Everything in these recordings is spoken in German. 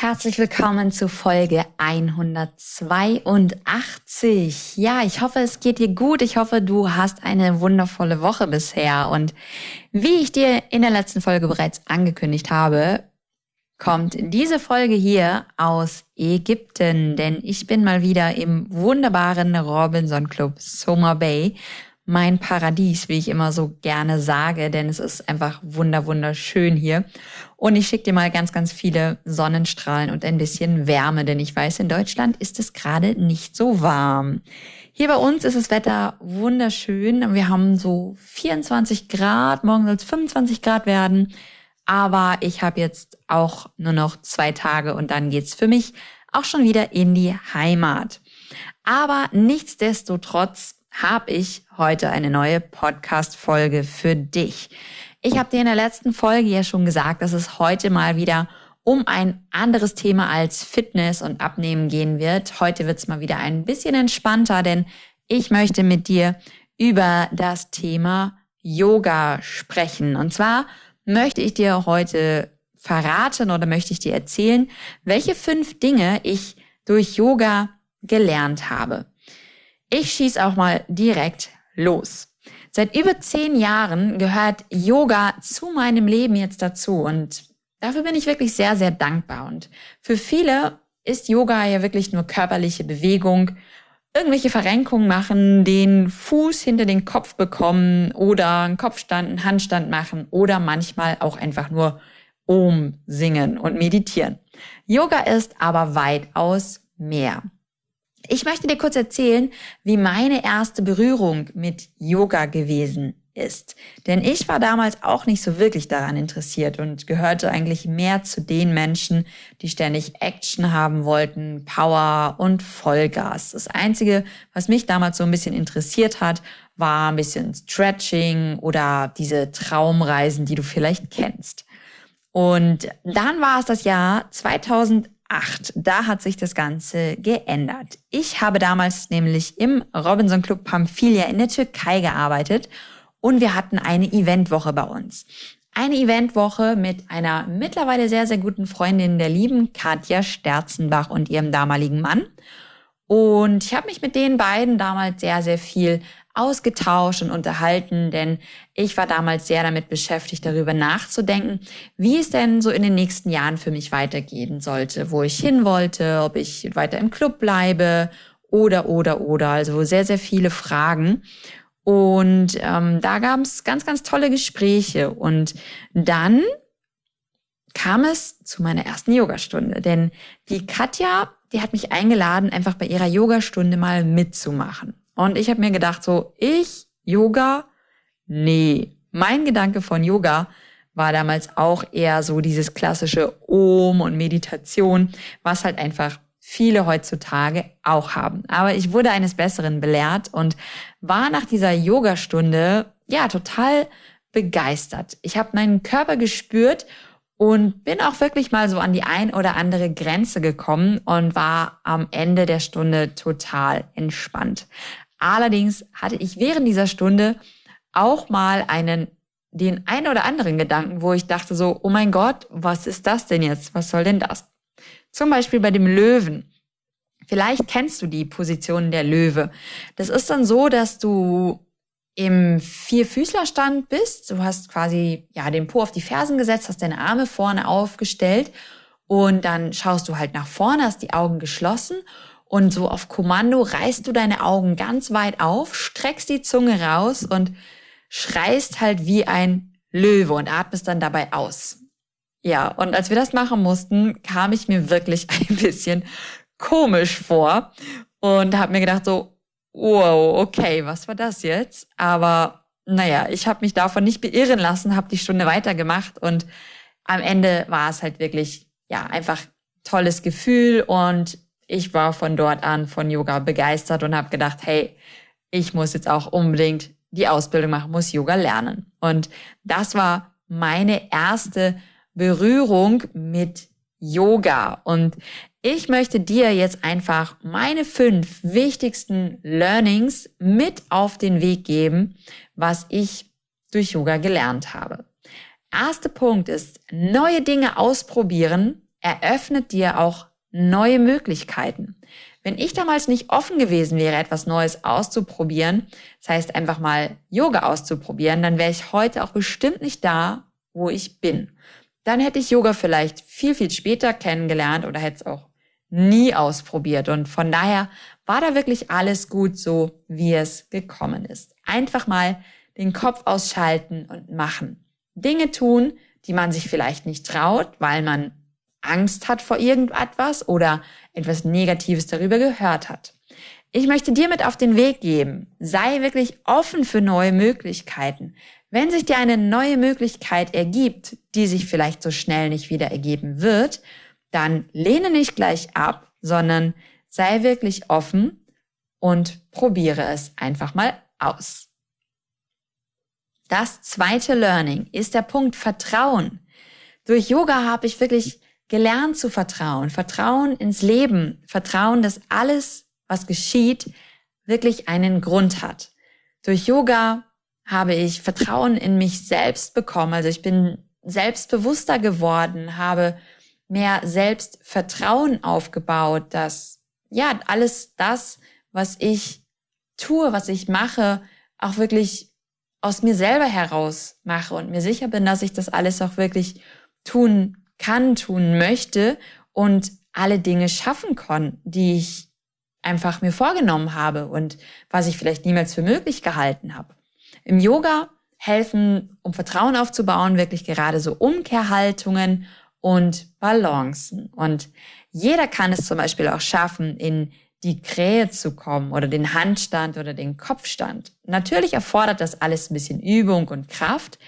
Herzlich willkommen zu Folge 182. Ja, ich hoffe, es geht dir gut. Ich hoffe, du hast eine wundervolle Woche bisher. Und wie ich dir in der letzten Folge bereits angekündigt habe, kommt diese Folge hier aus Ägypten, denn ich bin mal wieder im wunderbaren Robinson Club Soma Bay mein Paradies, wie ich immer so gerne sage, denn es ist einfach wunder wunderschön hier. Und ich schicke dir mal ganz, ganz viele Sonnenstrahlen und ein bisschen Wärme, denn ich weiß, in Deutschland ist es gerade nicht so warm. Hier bei uns ist das Wetter wunderschön. Wir haben so 24 Grad, morgen soll es 25 Grad werden. Aber ich habe jetzt auch nur noch zwei Tage und dann geht's für mich auch schon wieder in die Heimat. Aber nichtsdestotrotz habe ich heute eine neue Podcast-Folge für dich. Ich habe dir in der letzten Folge ja schon gesagt, dass es heute mal wieder um ein anderes Thema als Fitness und Abnehmen gehen wird. Heute wird es mal wieder ein bisschen entspannter, denn ich möchte mit dir über das Thema Yoga sprechen. Und zwar möchte ich dir heute verraten oder möchte ich dir erzählen, welche fünf Dinge ich durch Yoga gelernt habe. Ich schieß auch mal direkt los. Seit über zehn Jahren gehört Yoga zu meinem Leben jetzt dazu und dafür bin ich wirklich sehr, sehr dankbar. Und für viele ist Yoga ja wirklich nur körperliche Bewegung, irgendwelche Verrenkungen machen, den Fuß hinter den Kopf bekommen oder einen Kopfstand, einen Handstand machen oder manchmal auch einfach nur Om singen und meditieren. Yoga ist aber weitaus mehr. Ich möchte dir kurz erzählen, wie meine erste Berührung mit Yoga gewesen ist. Denn ich war damals auch nicht so wirklich daran interessiert und gehörte eigentlich mehr zu den Menschen, die ständig Action haben wollten, Power und Vollgas. Das Einzige, was mich damals so ein bisschen interessiert hat, war ein bisschen Stretching oder diese Traumreisen, die du vielleicht kennst. Und dann war es das Jahr 2000 2008. Da hat sich das Ganze geändert. Ich habe damals nämlich im Robinson Club Pamphylia in der Türkei gearbeitet und wir hatten eine Eventwoche bei uns. Eine Eventwoche mit einer mittlerweile sehr, sehr guten Freundin der lieben Katja Sterzenbach und ihrem damaligen Mann. Und ich habe mich mit den beiden damals sehr, sehr viel ausgetauscht und unterhalten, denn ich war damals sehr damit beschäftigt, darüber nachzudenken, wie es denn so in den nächsten Jahren für mich weitergehen sollte, wo ich hin wollte, ob ich weiter im Club bleibe oder, oder, oder. Also sehr, sehr viele Fragen. Und ähm, da gab es ganz, ganz tolle Gespräche. Und dann kam es zu meiner ersten Yogastunde. Denn die Katja, die hat mich eingeladen, einfach bei ihrer Yogastunde mal mitzumachen. Und ich habe mir gedacht, so, ich, Yoga, nee. Mein Gedanke von Yoga war damals auch eher so dieses klassische Om und Meditation, was halt einfach viele heutzutage auch haben. Aber ich wurde eines Besseren belehrt und war nach dieser Yogastunde ja total begeistert. Ich habe meinen Körper gespürt und bin auch wirklich mal so an die ein oder andere Grenze gekommen und war am Ende der Stunde total entspannt. Allerdings hatte ich während dieser Stunde auch mal einen, den ein oder anderen Gedanken, wo ich dachte so, oh mein Gott, was ist das denn jetzt? Was soll denn das? Zum Beispiel bei dem Löwen. Vielleicht kennst du die Position der Löwe. Das ist dann so, dass du im Vierfüßlerstand bist. Du hast quasi ja den Po auf die Fersen gesetzt, hast deine Arme vorne aufgestellt und dann schaust du halt nach vorne, hast die Augen geschlossen und so auf Kommando reißt du deine Augen ganz weit auf, streckst die Zunge raus und schreist halt wie ein Löwe und atmest dann dabei aus. Ja, und als wir das machen mussten, kam ich mir wirklich ein bisschen komisch vor und habe mir gedacht so, wow, okay, was war das jetzt? Aber naja, ich habe mich davon nicht beirren lassen, habe die Stunde weitergemacht und am Ende war es halt wirklich, ja, einfach tolles Gefühl und ich war von dort an von Yoga begeistert und habe gedacht, hey, ich muss jetzt auch unbedingt die Ausbildung machen, muss Yoga lernen. Und das war meine erste Berührung mit Yoga. Und ich möchte dir jetzt einfach meine fünf wichtigsten Learnings mit auf den Weg geben, was ich durch Yoga gelernt habe. Erster Punkt ist, neue Dinge ausprobieren eröffnet dir auch neue Möglichkeiten. Wenn ich damals nicht offen gewesen wäre, etwas Neues auszuprobieren, das heißt einfach mal Yoga auszuprobieren, dann wäre ich heute auch bestimmt nicht da, wo ich bin. Dann hätte ich Yoga vielleicht viel, viel später kennengelernt oder hätte es auch nie ausprobiert. Und von daher war da wirklich alles gut so, wie es gekommen ist. Einfach mal den Kopf ausschalten und machen. Dinge tun, die man sich vielleicht nicht traut, weil man Angst hat vor irgendetwas oder etwas Negatives darüber gehört hat. Ich möchte dir mit auf den Weg geben. Sei wirklich offen für neue Möglichkeiten. Wenn sich dir eine neue Möglichkeit ergibt, die sich vielleicht so schnell nicht wieder ergeben wird, dann lehne nicht gleich ab, sondern sei wirklich offen und probiere es einfach mal aus. Das zweite Learning ist der Punkt Vertrauen. Durch Yoga habe ich wirklich gelernt zu vertrauen. Vertrauen ins Leben. Vertrauen, dass alles, was geschieht, wirklich einen Grund hat. Durch Yoga habe ich Vertrauen in mich selbst bekommen. Also ich bin selbstbewusster geworden, habe mehr Selbstvertrauen aufgebaut, dass ja, alles das, was ich tue, was ich mache, auch wirklich aus mir selber heraus mache und mir sicher bin, dass ich das alles auch wirklich tun kann, tun möchte und alle Dinge schaffen kann, die ich einfach mir vorgenommen habe und was ich vielleicht niemals für möglich gehalten habe. Im Yoga helfen, um Vertrauen aufzubauen, wirklich gerade so Umkehrhaltungen und Balancen. Und jeder kann es zum Beispiel auch schaffen, in die Krähe zu kommen oder den Handstand oder den Kopfstand. Natürlich erfordert das alles ein bisschen Übung und Kraft,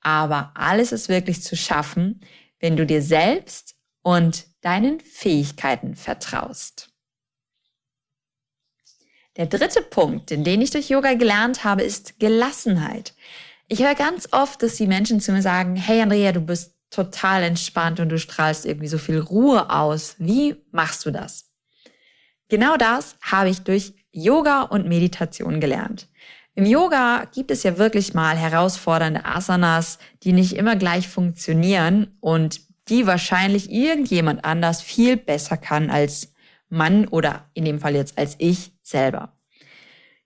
aber alles ist wirklich zu schaffen, wenn du dir selbst und deinen Fähigkeiten vertraust. Der dritte Punkt, den ich durch Yoga gelernt habe, ist Gelassenheit. Ich höre ganz oft, dass die Menschen zu mir sagen, hey Andrea, du bist total entspannt und du strahlst irgendwie so viel Ruhe aus. Wie machst du das? Genau das habe ich durch Yoga und Meditation gelernt. Im Yoga gibt es ja wirklich mal herausfordernde Asanas, die nicht immer gleich funktionieren und die wahrscheinlich irgendjemand anders viel besser kann als Mann oder in dem Fall jetzt als ich selber.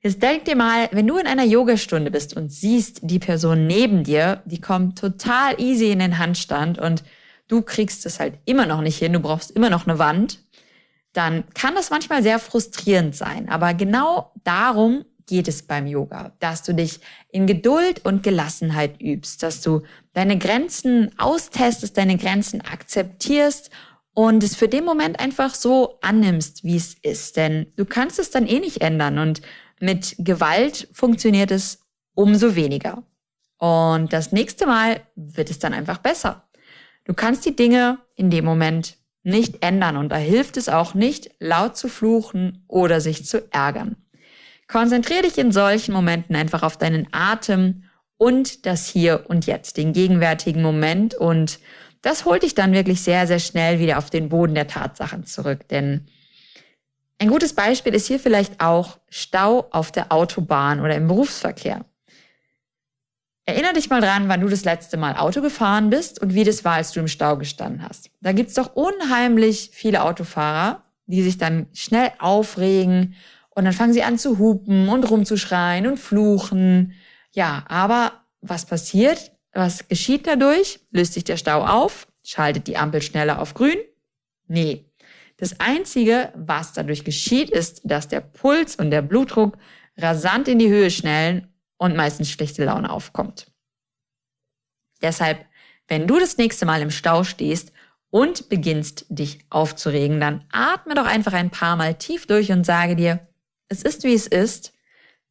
Jetzt denk dir mal, wenn du in einer Yogastunde bist und siehst die Person neben dir, die kommt total easy in den Handstand und du kriegst es halt immer noch nicht hin, du brauchst immer noch eine Wand, dann kann das manchmal sehr frustrierend sein. Aber genau darum geht es beim Yoga, dass du dich in Geduld und Gelassenheit übst, dass du deine Grenzen austestest, deine Grenzen akzeptierst und es für den Moment einfach so annimmst, wie es ist. Denn du kannst es dann eh nicht ändern und mit Gewalt funktioniert es umso weniger. Und das nächste Mal wird es dann einfach besser. Du kannst die Dinge in dem Moment nicht ändern und da hilft es auch nicht, laut zu fluchen oder sich zu ärgern. Konzentriere dich in solchen Momenten einfach auf deinen Atem und das Hier und Jetzt, den gegenwärtigen Moment. Und das holt dich dann wirklich sehr, sehr schnell wieder auf den Boden der Tatsachen zurück. Denn ein gutes Beispiel ist hier vielleicht auch Stau auf der Autobahn oder im Berufsverkehr. Erinner dich mal dran, wann du das letzte Mal Auto gefahren bist und wie das war, als du im Stau gestanden hast. Da gibt's doch unheimlich viele Autofahrer, die sich dann schnell aufregen und dann fangen sie an zu hupen und rumzuschreien und fluchen. Ja, aber was passiert? Was geschieht dadurch? Löst sich der Stau auf? Schaltet die Ampel schneller auf grün? Nee. Das Einzige, was dadurch geschieht, ist, dass der Puls und der Blutdruck rasant in die Höhe schnellen und meistens schlechte Laune aufkommt. Deshalb, wenn du das nächste Mal im Stau stehst und beginnst dich aufzuregen, dann atme doch einfach ein paar Mal tief durch und sage dir, es ist wie es ist.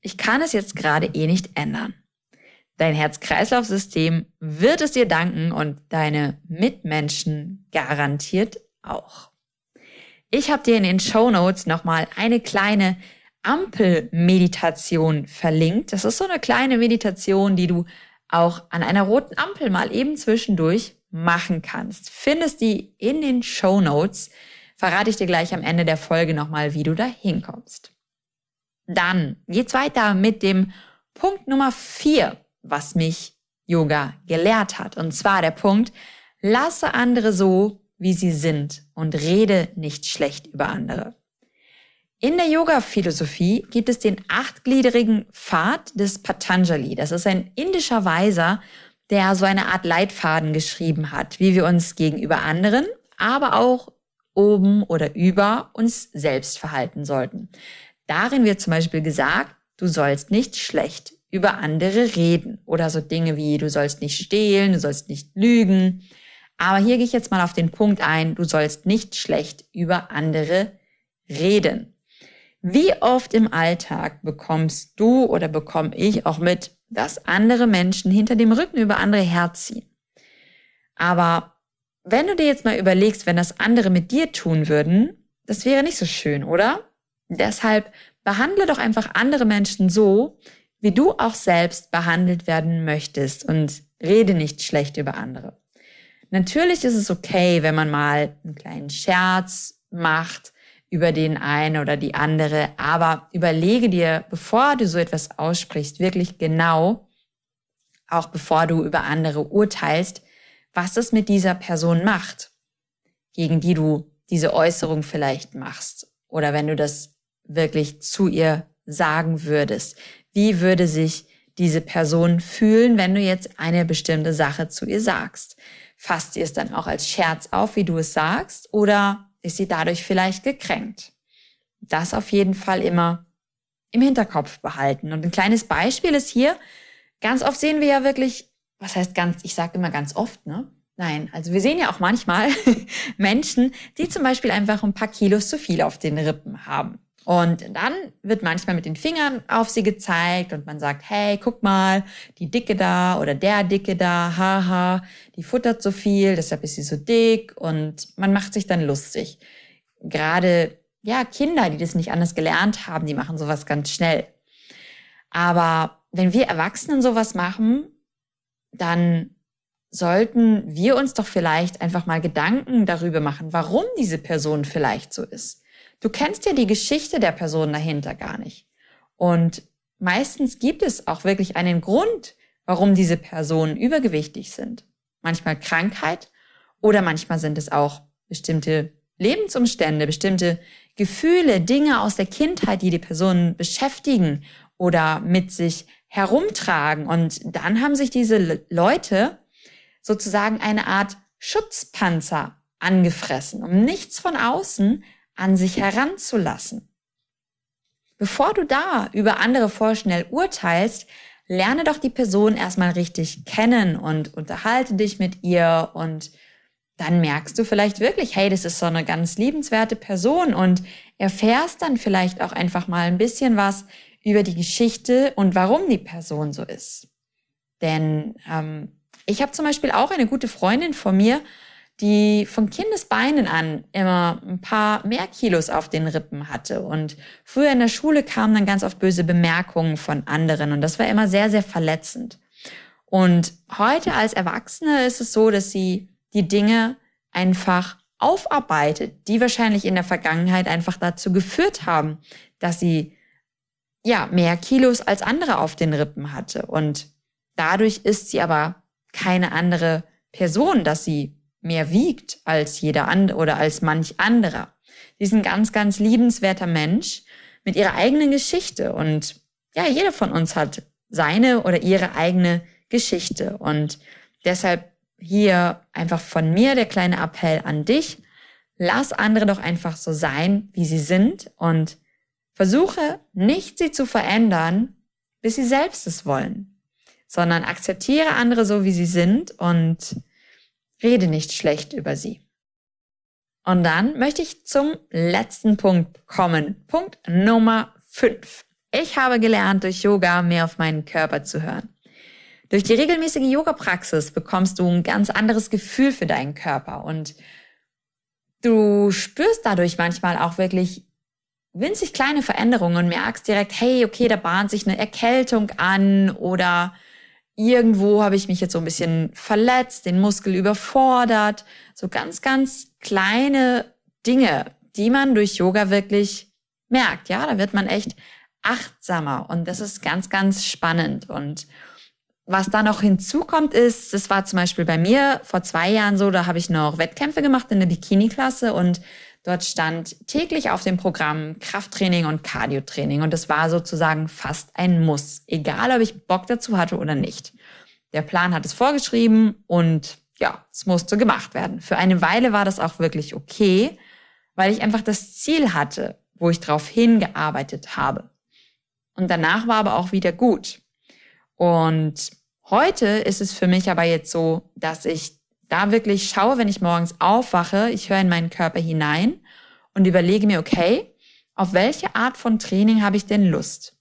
Ich kann es jetzt gerade eh nicht ändern. Dein Herz-Kreislauf-System wird es dir danken und deine Mitmenschen garantiert auch. Ich habe dir in den Show Notes nochmal eine kleine Ampelmeditation verlinkt. Das ist so eine kleine Meditation, die du auch an einer roten Ampel mal eben zwischendurch machen kannst. Findest die in den Show Notes. Verrate ich dir gleich am Ende der Folge nochmal, wie du da hinkommst. Dann geht's weiter mit dem Punkt Nummer vier, was mich Yoga gelehrt hat. Und zwar der Punkt, lasse andere so, wie sie sind und rede nicht schlecht über andere. In der Yoga-Philosophie gibt es den achtgliedrigen Pfad des Patanjali. Das ist ein indischer Weiser, der so eine Art Leitfaden geschrieben hat, wie wir uns gegenüber anderen, aber auch oben oder über uns selbst verhalten sollten. Darin wird zum Beispiel gesagt, du sollst nicht schlecht über andere reden oder so Dinge wie du sollst nicht stehlen, du sollst nicht lügen. Aber hier gehe ich jetzt mal auf den Punkt ein, du sollst nicht schlecht über andere reden. Wie oft im Alltag bekommst du oder bekomme ich auch mit, dass andere Menschen hinter dem Rücken über andere herziehen? Aber wenn du dir jetzt mal überlegst, wenn das andere mit dir tun würden, das wäre nicht so schön, oder? Deshalb behandle doch einfach andere Menschen so, wie du auch selbst behandelt werden möchtest und rede nicht schlecht über andere. Natürlich ist es okay, wenn man mal einen kleinen Scherz macht über den einen oder die andere, aber überlege dir, bevor du so etwas aussprichst, wirklich genau, auch bevor du über andere urteilst, was es mit dieser Person macht, gegen die du diese Äußerung vielleicht machst. Oder wenn du das wirklich zu ihr sagen würdest. Wie würde sich diese Person fühlen, wenn du jetzt eine bestimmte Sache zu ihr sagst? Fasst sie es dann auch als Scherz auf, wie du es sagst, oder ist sie dadurch vielleicht gekränkt? Das auf jeden Fall immer im Hinterkopf behalten. Und ein kleines Beispiel ist hier, ganz oft sehen wir ja wirklich, was heißt ganz, ich sage immer ganz oft, ne? Nein, also wir sehen ja auch manchmal Menschen, die zum Beispiel einfach ein paar Kilos zu viel auf den Rippen haben. Und dann wird manchmal mit den Fingern auf sie gezeigt und man sagt, hey, guck mal, die Dicke da oder der Dicke da, haha, die futtert so viel, deshalb ist sie so dick und man macht sich dann lustig. Gerade, ja, Kinder, die das nicht anders gelernt haben, die machen sowas ganz schnell. Aber wenn wir Erwachsenen sowas machen, dann sollten wir uns doch vielleicht einfach mal Gedanken darüber machen, warum diese Person vielleicht so ist. Du kennst ja die Geschichte der Person dahinter gar nicht. Und meistens gibt es auch wirklich einen Grund, warum diese Personen übergewichtig sind. Manchmal Krankheit oder manchmal sind es auch bestimmte Lebensumstände, bestimmte Gefühle, Dinge aus der Kindheit, die die Personen beschäftigen oder mit sich herumtragen. Und dann haben sich diese Leute sozusagen eine Art Schutzpanzer angefressen, um nichts von außen an sich heranzulassen. Bevor du da über andere vorschnell urteilst, lerne doch die Person erstmal richtig kennen und unterhalte dich mit ihr und dann merkst du vielleicht wirklich, hey, das ist so eine ganz liebenswerte Person und erfährst dann vielleicht auch einfach mal ein bisschen was über die Geschichte und warum die Person so ist. Denn ähm, ich habe zum Beispiel auch eine gute Freundin von mir, die von Kindesbeinen an immer ein paar mehr Kilos auf den Rippen hatte. Und früher in der Schule kamen dann ganz oft böse Bemerkungen von anderen und das war immer sehr, sehr verletzend. Und heute als Erwachsene ist es so, dass sie die Dinge einfach aufarbeitet, die wahrscheinlich in der Vergangenheit einfach dazu geführt haben, dass sie ja mehr Kilos als andere auf den Rippen hatte. Und dadurch ist sie aber keine andere Person, dass sie mehr wiegt als jeder andere oder als manch anderer. Sie ist ein ganz, ganz liebenswerter Mensch mit ihrer eigenen Geschichte. Und ja, jeder von uns hat seine oder ihre eigene Geschichte. Und deshalb hier einfach von mir der kleine Appell an dich. Lass andere doch einfach so sein, wie sie sind. Und versuche nicht sie zu verändern, bis sie selbst es wollen, sondern akzeptiere andere so, wie sie sind. Und Rede nicht schlecht über sie. Und dann möchte ich zum letzten Punkt kommen. Punkt Nummer 5. Ich habe gelernt, durch Yoga mehr auf meinen Körper zu hören. Durch die regelmäßige Yoga-Praxis bekommst du ein ganz anderes Gefühl für deinen Körper und du spürst dadurch manchmal auch wirklich winzig kleine Veränderungen und merkst direkt, hey, okay, da bahnt sich eine Erkältung an oder irgendwo habe ich mich jetzt so ein bisschen verletzt, den Muskel überfordert. So ganz, ganz kleine Dinge, die man durch Yoga wirklich merkt. Ja, da wird man echt achtsamer und das ist ganz, ganz spannend. Und was da noch hinzukommt ist, das war zum Beispiel bei mir vor zwei Jahren so, da habe ich noch Wettkämpfe gemacht in der Bikini-Klasse und dort stand täglich auf dem Programm Krafttraining und Cardiotraining und das war sozusagen fast ein Muss, egal ob ich Bock dazu hatte oder nicht. Der Plan hat es vorgeschrieben und ja, es musste gemacht werden. Für eine Weile war das auch wirklich okay, weil ich einfach das Ziel hatte, wo ich drauf hingearbeitet habe. Und danach war aber auch wieder gut. Und heute ist es für mich aber jetzt so, dass ich da wirklich schaue, wenn ich morgens aufwache, ich höre in meinen Körper hinein und überlege mir, okay, auf welche Art von Training habe ich denn Lust?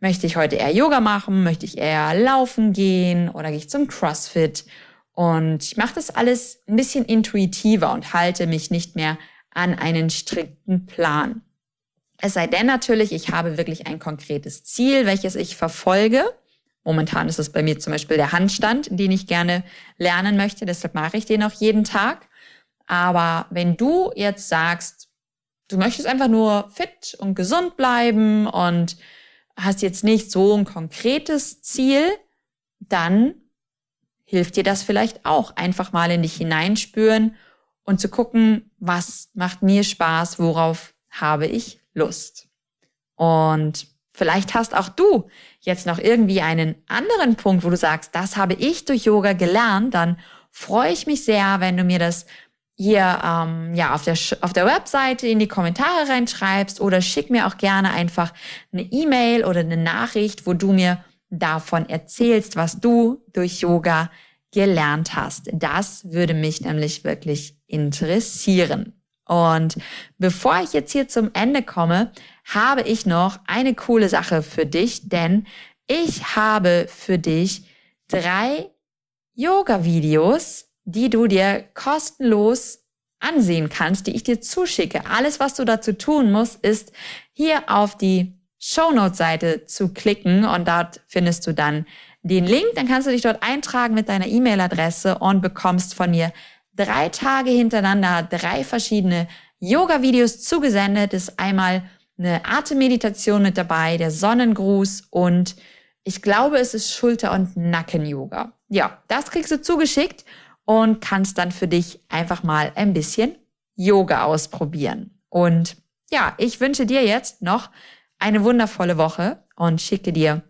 Möchte ich heute eher Yoga machen? Möchte ich eher laufen gehen? Oder gehe ich zum CrossFit? Und ich mache das alles ein bisschen intuitiver und halte mich nicht mehr an einen strikten Plan. Es sei denn natürlich, ich habe wirklich ein konkretes Ziel, welches ich verfolge. Momentan ist es bei mir zum Beispiel der Handstand, den ich gerne lernen möchte. Deshalb mache ich den auch jeden Tag. Aber wenn du jetzt sagst, du möchtest einfach nur fit und gesund bleiben und hast jetzt nicht so ein konkretes Ziel, dann hilft dir das vielleicht auch. Einfach mal in dich hineinspüren und zu gucken, was macht mir Spaß, worauf habe ich Lust. Und vielleicht hast auch du jetzt noch irgendwie einen anderen Punkt, wo du sagst, das habe ich durch Yoga gelernt, dann freue ich mich sehr, wenn du mir das hier ähm, ja auf der auf der Webseite in die Kommentare reinschreibst oder schick mir auch gerne einfach eine E-Mail oder eine Nachricht, wo du mir davon erzählst, was du durch Yoga gelernt hast. Das würde mich nämlich wirklich interessieren. Und bevor ich jetzt hier zum Ende komme, habe ich noch eine coole Sache für dich, denn ich habe für dich drei Yoga-Videos, die du dir kostenlos ansehen kannst, die ich dir zuschicke. Alles, was du dazu tun musst, ist hier auf die Shownote-Seite zu klicken und dort findest du dann den Link. Dann kannst du dich dort eintragen mit deiner E-Mail-Adresse und bekommst von mir drei Tage hintereinander drei verschiedene Yoga-Videos zugesendet. Ist einmal eine Atemmeditation mit dabei, der Sonnengruß und ich glaube, es ist Schulter- und Nacken-Yoga. Ja, das kriegst du zugeschickt und kannst dann für dich einfach mal ein bisschen Yoga ausprobieren. Und ja, ich wünsche dir jetzt noch eine wundervolle Woche und schicke dir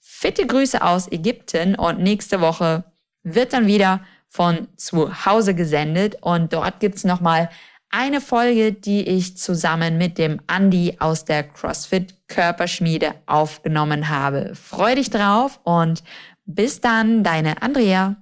fitte Grüße aus Ägypten und nächste Woche wird dann wieder von zu Hause gesendet und dort gibt's nochmal eine Folge, die ich zusammen mit dem Andy aus der CrossFit Körperschmiede aufgenommen habe. Freu dich drauf und bis dann, deine Andrea.